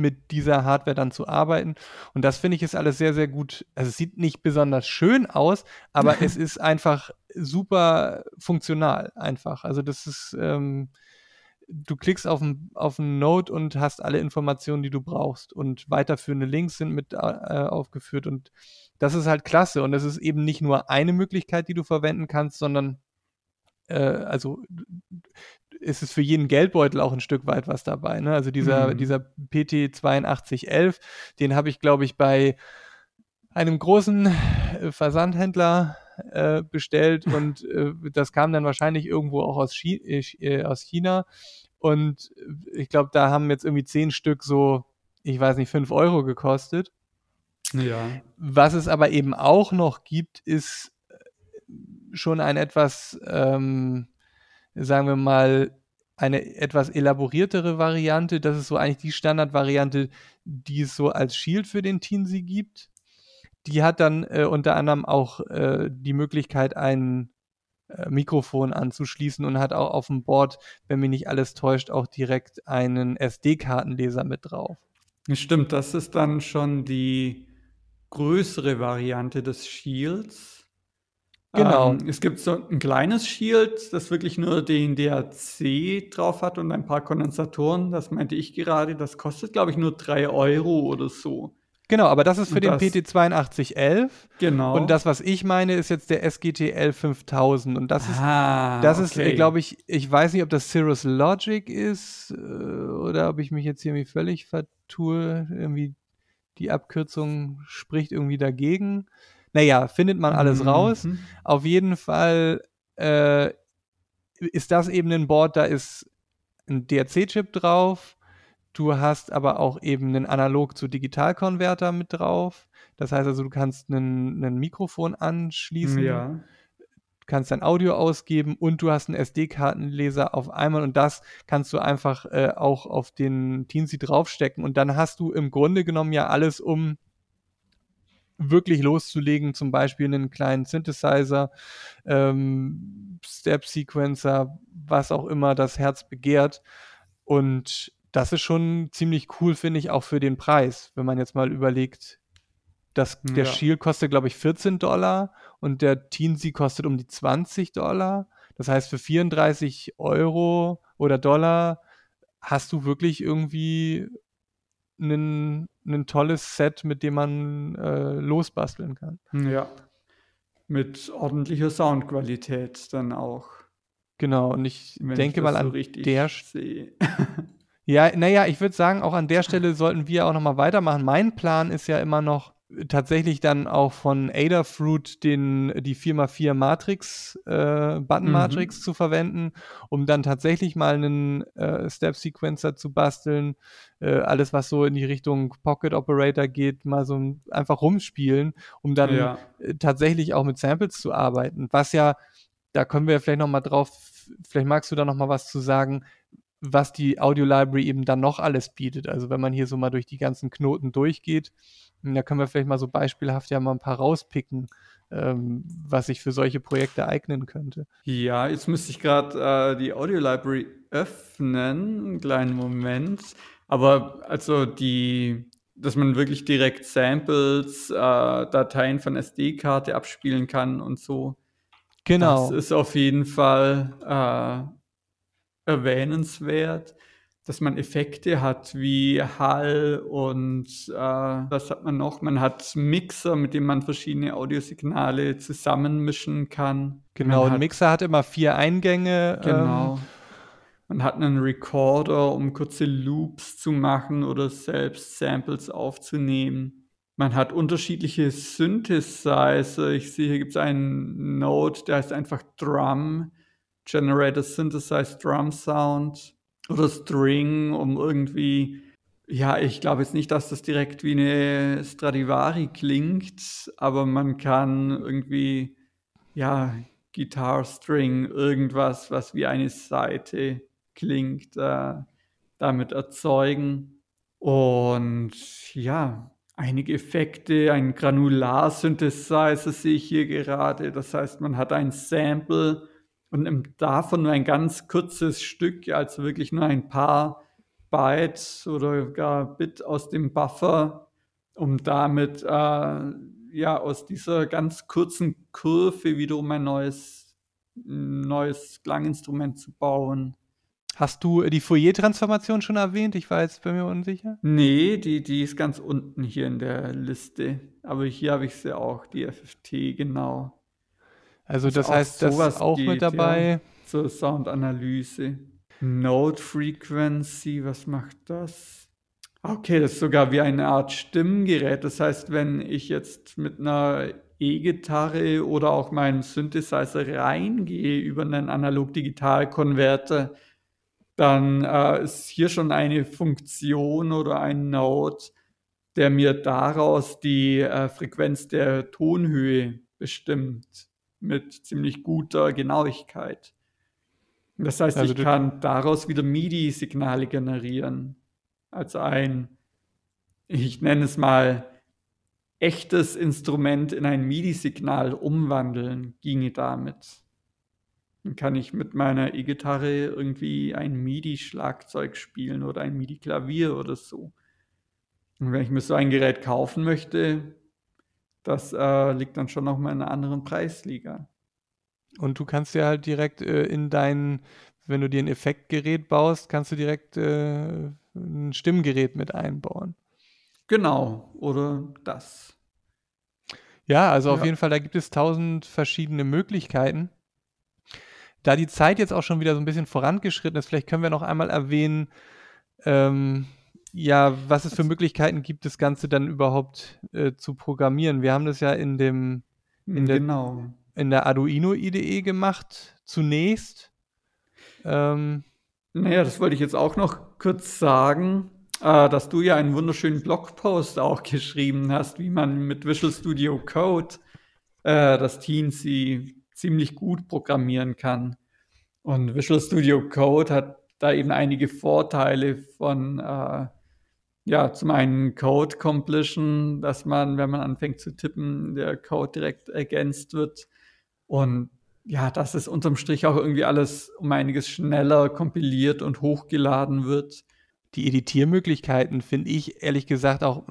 mit dieser Hardware dann zu arbeiten. Und das finde ich ist alles sehr, sehr gut. Also es sieht nicht besonders schön aus, aber es ist einfach super funktional einfach. Also das ist, ähm, du klickst auf ein, auf ein Node und hast alle Informationen, die du brauchst. Und weiterführende Links sind mit äh, aufgeführt. Und das ist halt klasse. Und es ist eben nicht nur eine Möglichkeit, die du verwenden kannst, sondern äh, also ist es für jeden Geldbeutel auch ein Stück weit was dabei. Ne? Also dieser, mhm. dieser PT 8211, den habe ich, glaube ich, bei einem großen äh, Versandhändler äh, bestellt und äh, das kam dann wahrscheinlich irgendwo auch aus, Chi äh, aus China. Und äh, ich glaube, da haben jetzt irgendwie zehn Stück so, ich weiß nicht, fünf Euro gekostet. Ja. Was es aber eben auch noch gibt, ist schon ein etwas ähm, sagen wir mal, eine etwas elaboriertere Variante. Das ist so eigentlich die Standardvariante, die es so als Shield für den Teensy gibt. Die hat dann äh, unter anderem auch äh, die Möglichkeit, ein äh, Mikrofon anzuschließen und hat auch auf dem Board, wenn mich nicht alles täuscht, auch direkt einen SD-Kartenleser mit drauf. Stimmt, das ist dann schon die größere Variante des Shields. Genau. Ähm, es gibt so ein kleines Shield, das wirklich nur den DAC drauf hat und ein paar Kondensatoren. Das meinte ich gerade. Das kostet, glaube ich, nur 3 Euro oder so. Genau, aber das ist für und den PT8211. Genau. Und das, was ich meine, ist jetzt der SGTL 5000. Und das ist, ah, das ist, okay. glaube ich, ich weiß nicht, ob das Cirrus Logic ist äh, oder ob ich mich jetzt hier irgendwie völlig vertue. Irgendwie die Abkürzung spricht irgendwie dagegen. Naja, findet man alles mhm. raus. Auf jeden Fall äh, ist das eben ein Board, da ist ein DRC-Chip drauf. Du hast aber auch eben einen Analog zu Digital-Konverter mit drauf. Das heißt also, du kannst ein Mikrofon anschließen. Ja kannst dein Audio ausgeben und du hast einen SD-Kartenleser auf einmal und das kannst du einfach äh, auch auf den Teensy draufstecken und dann hast du im Grunde genommen ja alles, um wirklich loszulegen, zum Beispiel einen kleinen Synthesizer, ähm, Step-Sequencer, was auch immer das Herz begehrt. Und das ist schon ziemlich cool, finde ich, auch für den Preis, wenn man jetzt mal überlegt, dass der ja. Shield kostet, glaube ich, 14 Dollar und der Teensy kostet um die 20 Dollar. Das heißt, für 34 Euro oder Dollar hast du wirklich irgendwie ein, ein tolles Set, mit dem man äh, losbasteln kann. Ja. Mit ordentlicher Soundqualität dann auch. Genau, und ich Wenn denke ich mal an so der Stelle. ja, naja, ich würde sagen, auch an der Stelle sollten wir auch nochmal weitermachen. Mein Plan ist ja immer noch, tatsächlich dann auch von Adafruit den, die 4x4 Matrix, äh, Button. Matrix mhm. zu verwenden, um dann tatsächlich mal einen äh, Step Sequencer zu basteln. Äh, alles, was so in die Richtung Pocket Operator geht, mal so einfach rumspielen, um dann ja. Äh, tatsächlich auch mit Samples zu arbeiten. Was ja da können wir vielleicht noch mal drauf, vielleicht magst du da noch mal was zu sagen, was die Audio Library eben dann noch alles bietet. Also wenn man hier so mal durch die ganzen Knoten durchgeht, da können wir vielleicht mal so beispielhaft ja mal ein paar rauspicken, ähm, was sich für solche Projekte eignen könnte. Ja, jetzt müsste ich gerade äh, die Audio Library öffnen, einen kleinen Moment. Aber also die, dass man wirklich direkt Samples, äh, Dateien von SD-Karte abspielen kann und so. Genau. Das ist auf jeden Fall äh, erwähnenswert, dass man Effekte hat wie Hall und äh, was hat man noch? Man hat Mixer, mit dem man verschiedene Audiosignale zusammenmischen kann. Genau, ein Mixer hat immer vier Eingänge. Genau. Ähm, man hat einen Recorder, um kurze Loops zu machen oder selbst Samples aufzunehmen. Man hat unterschiedliche Synthesizer. Ich sehe, hier gibt es einen Node, der heißt einfach Drum. Generator Synthesized Drum Sound. Oder String, um irgendwie, ja, ich glaube jetzt nicht, dass das direkt wie eine Stradivari klingt, aber man kann irgendwie, ja, Guitar String, irgendwas, was wie eine Seite klingt, äh, damit erzeugen. Und ja, einige Effekte, ein Granular-Synthesizer sehe ich hier gerade. Das heißt, man hat ein Sample und nimmt davon nur ein ganz kurzes Stück, also wirklich nur ein paar Bytes oder gar Bit aus dem Buffer, um damit äh, ja aus dieser ganz kurzen Kurve wiederum ein neues, neues Klanginstrument zu bauen. Hast du die Fourier-Transformation schon erwähnt? Ich war jetzt bei mir unsicher. Nee, die, die ist ganz unten hier in der Liste. Aber hier habe ich sie auch, die FFT, genau. Also das, das heißt, das ist auch geht, mit dabei. Ja, zur Soundanalyse. Note Frequency, was macht das? Okay, das ist sogar wie eine Art Stimmgerät. Das heißt, wenn ich jetzt mit einer E-Gitarre oder auch meinem Synthesizer reingehe über einen Analog-Digital-Konverter, dann äh, ist hier schon eine Funktion oder ein Node, der mir daraus die äh, Frequenz der Tonhöhe bestimmt mit ziemlich guter Genauigkeit. Das heißt, also ich kann daraus wieder MIDI-Signale generieren. Also ein, ich nenne es mal, echtes Instrument in ein MIDI-Signal umwandeln, ginge damit. Dann kann ich mit meiner E-Gitarre irgendwie ein MIDI-Schlagzeug spielen oder ein MIDI-Klavier oder so. Und wenn ich mir so ein Gerät kaufen möchte, das äh, liegt dann schon noch mal in einer anderen Preisliga. Und du kannst ja halt direkt äh, in dein, wenn du dir ein Effektgerät baust, kannst du direkt äh, ein Stimmgerät mit einbauen. Genau, oder das. Ja, also ja. auf jeden Fall, da gibt es tausend verschiedene Möglichkeiten. Da die Zeit jetzt auch schon wieder so ein bisschen vorangeschritten ist, vielleicht können wir noch einmal erwähnen, ähm, ja, was es für Möglichkeiten gibt, das Ganze dann überhaupt äh, zu programmieren. Wir haben das ja in dem in der, genau. in der Arduino IDE gemacht, zunächst. Ähm, naja, das wollte ich jetzt auch noch kurz sagen, äh, dass du ja einen wunderschönen Blogpost auch geschrieben hast, wie man mit Visual Studio Code äh, das Teensy ziemlich gut programmieren kann. Und Visual Studio Code hat da eben einige Vorteile von, äh, ja, zum einen Code Completion, dass man, wenn man anfängt zu tippen, der Code direkt ergänzt wird. Und ja, dass es unterm Strich auch irgendwie alles um einiges schneller kompiliert und hochgeladen wird die Editiermöglichkeiten finde ich ehrlich gesagt auch,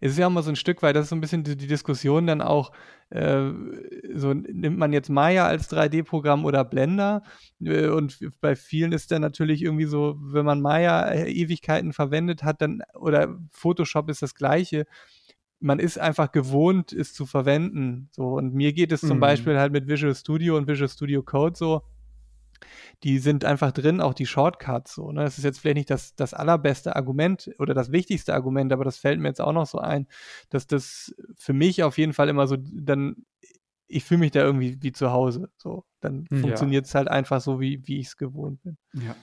es ist ja immer so ein Stück weit, das ist so ein bisschen die, die Diskussion dann auch, äh, so nimmt man jetzt Maya als 3D-Programm oder Blender äh, und bei vielen ist dann natürlich irgendwie so, wenn man Maya äh, Ewigkeiten verwendet hat, dann oder Photoshop ist das gleiche, man ist einfach gewohnt, es zu verwenden. So, und mir geht es zum mhm. Beispiel halt mit Visual Studio und Visual Studio Code so die sind einfach drin, auch die Shortcuts so. Ne? Das ist jetzt vielleicht nicht das, das allerbeste Argument oder das wichtigste Argument, aber das fällt mir jetzt auch noch so ein, dass das für mich auf jeden Fall immer so, dann, ich fühle mich da irgendwie wie zu Hause. So, dann ja. funktioniert es halt einfach so, wie, wie ich es gewohnt bin. Ja.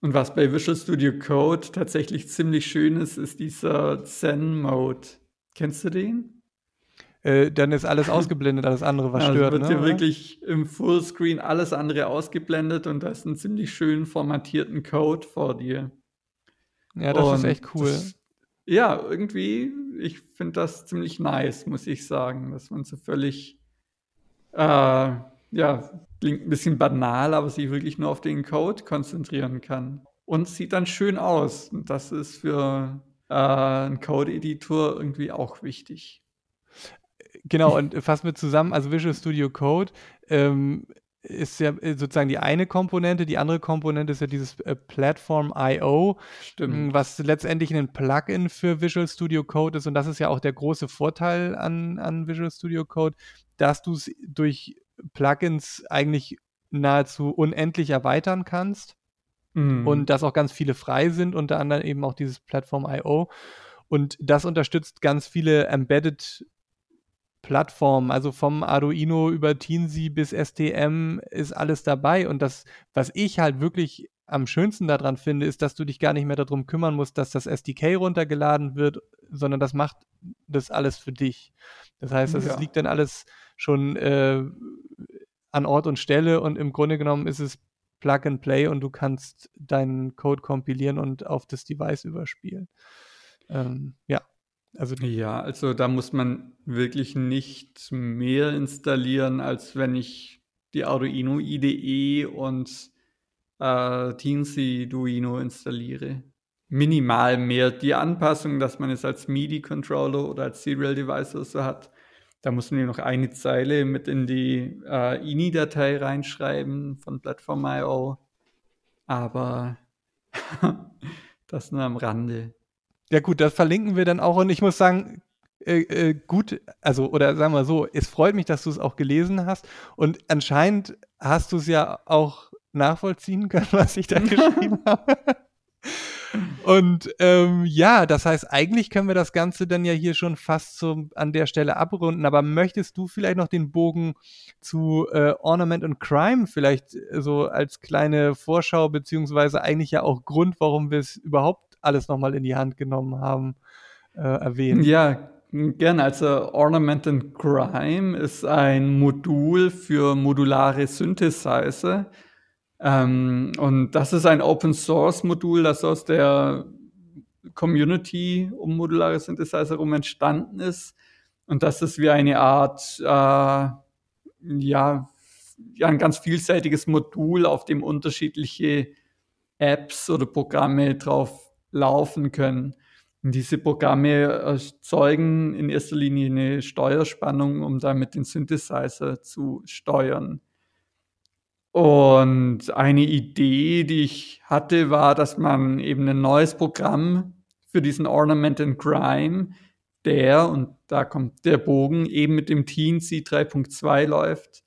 Und was bei Visual Studio Code tatsächlich ziemlich schön ist, ist dieser Zen-Mode. Kennst du den? Äh, dann ist alles ausgeblendet, alles andere, was Ja, stört. wird ne, dir oder? wirklich im Fullscreen alles andere ausgeblendet und da ist 'n ziemlich schön formatierten Code vor dir. Ja, das ist Und echt cool. das ja, irgendwie ich finde das ziemlich nice, muss ich sagen, dass man so völlig, äh ja, klingt 'n bisschen banal, aber sich wirklich nur auf den Code konzentrieren kann. Und sieht dann schön aus. Und das ist für, äh, 'n Code-Editor irgendwie auch wichtig. Genau, und fassen wir zusammen, also Visual Studio Code, ähm, ist ja, äh, sozusagen die eine Komponente. Die andere Komponente ist ja dieses, äh, Platform.io, hm, Stimmt. was letztendlich 'nen Plugin für Visual Studio Code ist. Und das ist ja auch der große Vorteil an an Visual Studio Code, dass du's durch Plugins eigentlich nahezu unendlich erweitern kannst und Mhm. dass auch ganz viele frei sind, unter anderem eben auch dieses Platform.io. Und das unterstützt ganz viele Embedded Plattformen, also vom Arduino über Teensy bis STM ist alles dabei. Und das, was ich halt wirklich am schönsten da dran finde, ist, dass du dich gar nicht mehr da drum kümmern musst, dass das SDK runtergeladen wird, sondern das macht das alles für dich. Das heißt, das Ja. liegt dann alles schon, äh, an Ort und Stelle und im Grunde genommen ist es Plug and Play und du kannst deinen Code kompilieren und auf das Device überspielen. Ähm, ja, also Ja, also da muss man wirklich nicht mehr installieren, als wenn ich die Arduino IDE und, äh, Teensy-Duino installiere. Minimal mehr. Die Anpassung, dass man es als MIDI-Controller oder als Serial Device oder so hat, da muss man ja noch eine Zeile mit in die, äh, INI-Datei reinschreiben von Platform.io. Aber das nur am Rande. Ja gut, das verlinken wir dann auch. Und ich muss sagen, äh, äh, gut, also oder sagen wir so, es freut mich, dass du's auch gelesen hast. Und anscheinend hast du's ja auch nachvollziehen können, was ich da geschrieben habe. Und, ähm, ja, das heißt, eigentlich können wir das Ganze dann ja hier schon fast so an der Stelle abrunden, aber möchtest du vielleicht noch den Bogen zu, äh, Ornament und Crime vielleicht so als kleine Vorschau beziehungsweise eigentlich ja auch Grund, warum wir's überhaupt alles noch mal in die Hand genommen haben, äh, erwähnen? Ja, gerne. Also Ornament and Crime ist ein Modul für modulare Synthesizer. Ähm, und das ist ein Open-Source-Modul, das aus der Community um modulare Synthesizer rum entstanden ist. Und das ist wie eine Art, äh, ja ja, 'n ganz vielseitiges Modul, auf dem unterschiedliche Apps oder Programme drauf laufen können. Und diese Programme erzeugen in erster Linie 'ne Steuerspannung, um damit den Synthesizer zu steuern. Und eine Idee, die ich hatte, war, dass man eben 'nen neues Programm für diesen Ornament and Crime, der und da kommt der Bogen, eben mit dem Teensy 3.2 läuft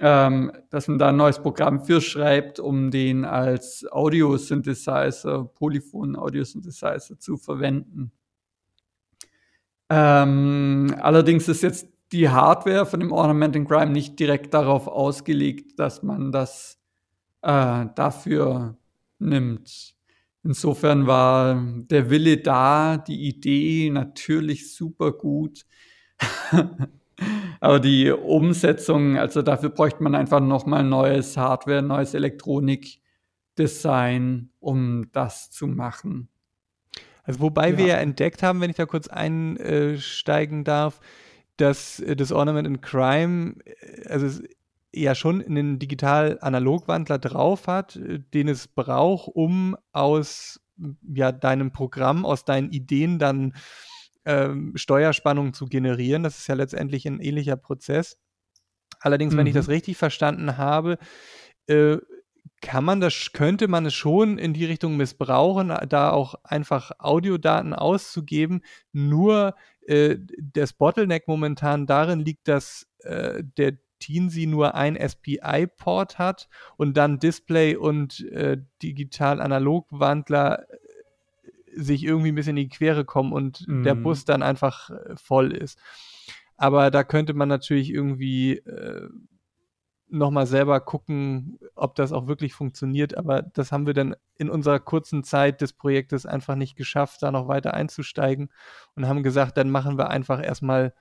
ähm, dass man da 'n neues Programm für schreibt, um den als Audio-Synthesizer, Polyphon-Audio-Synthesizer zu verwenden. Ähm, allerdings ist jetzt die Hardware von dem Ornament and Crime nicht direkt darauf ausgelegt, dass man das, äh, dafür nimmt. Insofern war der Wille da, die Idee natürlich super gut. Aber die Umsetzung also dafür bräuchte man einfach noch mal neues Hardware, neues Elektronik-Design, um das zu machen. Also, wobei wir ja Ja. entdeckt haben, wenn ich da kurz ein äh, steigen darf, dass, das Ornament and Crime, äh, also ja schon 'nen Digital-Analog-Wandler drauf hat, äh, den es braucht, um aus, ja, deinem Programm, aus deinen Ideen dann, ähm, Steuerspannung zu generieren. Das ist ja letztendlich 'n ähnlicher Prozess. Allerdings, wenn ich das Mhm. richtig verstanden habe, äh, kann man das könnte man es schon in die Richtung missbrauchen, da auch einfach Audiodaten auszugeben. Nur, äh, das Bottleneck momentan darin liegt, dass, äh, der Teensy nur ein SPI-Port hat und dann Display und, äh, Digital-Analog-Wandler, sich irgendwie 'n bisschen in die Quere kommen und der Mhm. Bus dann einfach, äh, voll ist. Aber da könnte man natürlich irgendwie, äh, noch mal selber gucken, ob das auch wirklich funktioniert, aber das haben wir dann in unserer kurzen Zeit des Projektes einfach nicht geschafft, da noch weiter einzusteigen und haben gesagt, dann machen wir einfach erst mal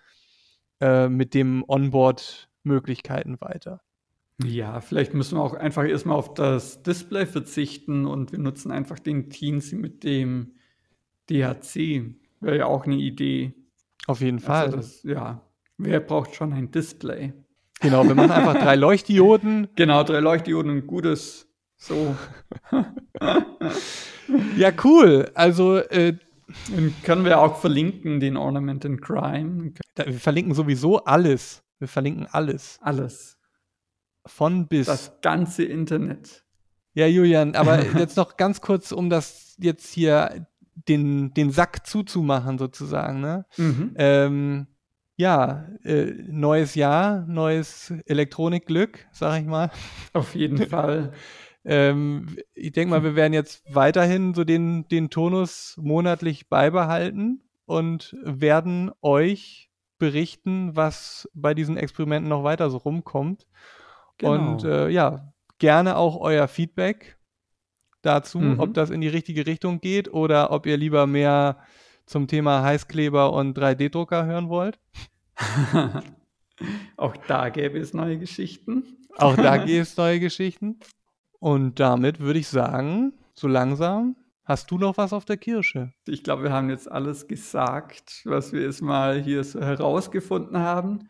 äh, mit dem Onboard-Möglichkeiten weiter. Ja, vielleicht müssen wir auch einfach erstmal auf das Display verzichten und wir nutzen einfach den Teensy mit dem DHC. Wäre ja auch eine Idee. Auf jeden Fall. Also das, ja, wer braucht schon ein Display? Genau, wir machen einfach drei Leuchtdioden. Genau, drei Leuchtdioden, ein gutes. So. ja, cool. Also, äh, können wir auch verlinken, den Ornament in Crime. wir verlinken sowieso alles. Wir verlinken alles. Alles. Von bis. Das ganze Internet. Ja, Julian, aber jetzt noch ganz kurz, um das jetzt hier den, den Sack zuzumachen, sozusagen. Ne? Mhm. Ähm, ja, äh, neues Jahr, neues Elektronikglück, sag ich mal. Auf jeden Fall. ähm, ich denke mal, wir werden jetzt weiterhin so den, den Tonus monatlich beibehalten und werden euch berichten, was bei diesen Experimenten noch weiter so rumkommt. Genau. Und äh, ja, gerne auch euer Feedback dazu, mhm. ob das in die richtige Richtung geht oder ob ihr lieber mehr zum Thema Heißkleber und 3D-Drucker hören wollt. Auch da gäbe es neue Geschichten. Auch da gäbe es neue Geschichten. Und damit würde ich sagen, so langsam, hast du noch was auf der Kirsche? Ich glaube, wir haben jetzt alles gesagt, was wir jetzt mal hier so herausgefunden haben.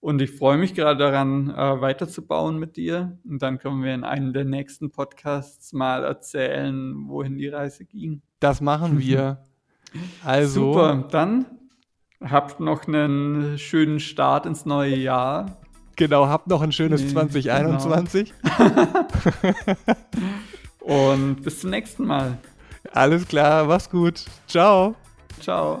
Und ich freue mich gerade daran, äh, weiterzubauen mit dir. Und dann können wir in einem der nächsten Podcasts mal erzählen, wohin die Reise ging. Das machen wir. Also. Super, dann habt noch einen schönen Start ins neue Jahr. Genau, habt noch ein schönes nee, 2021. Genau. Und bis zum nächsten Mal. Alles klar, mach's gut. Ciao. Ciao.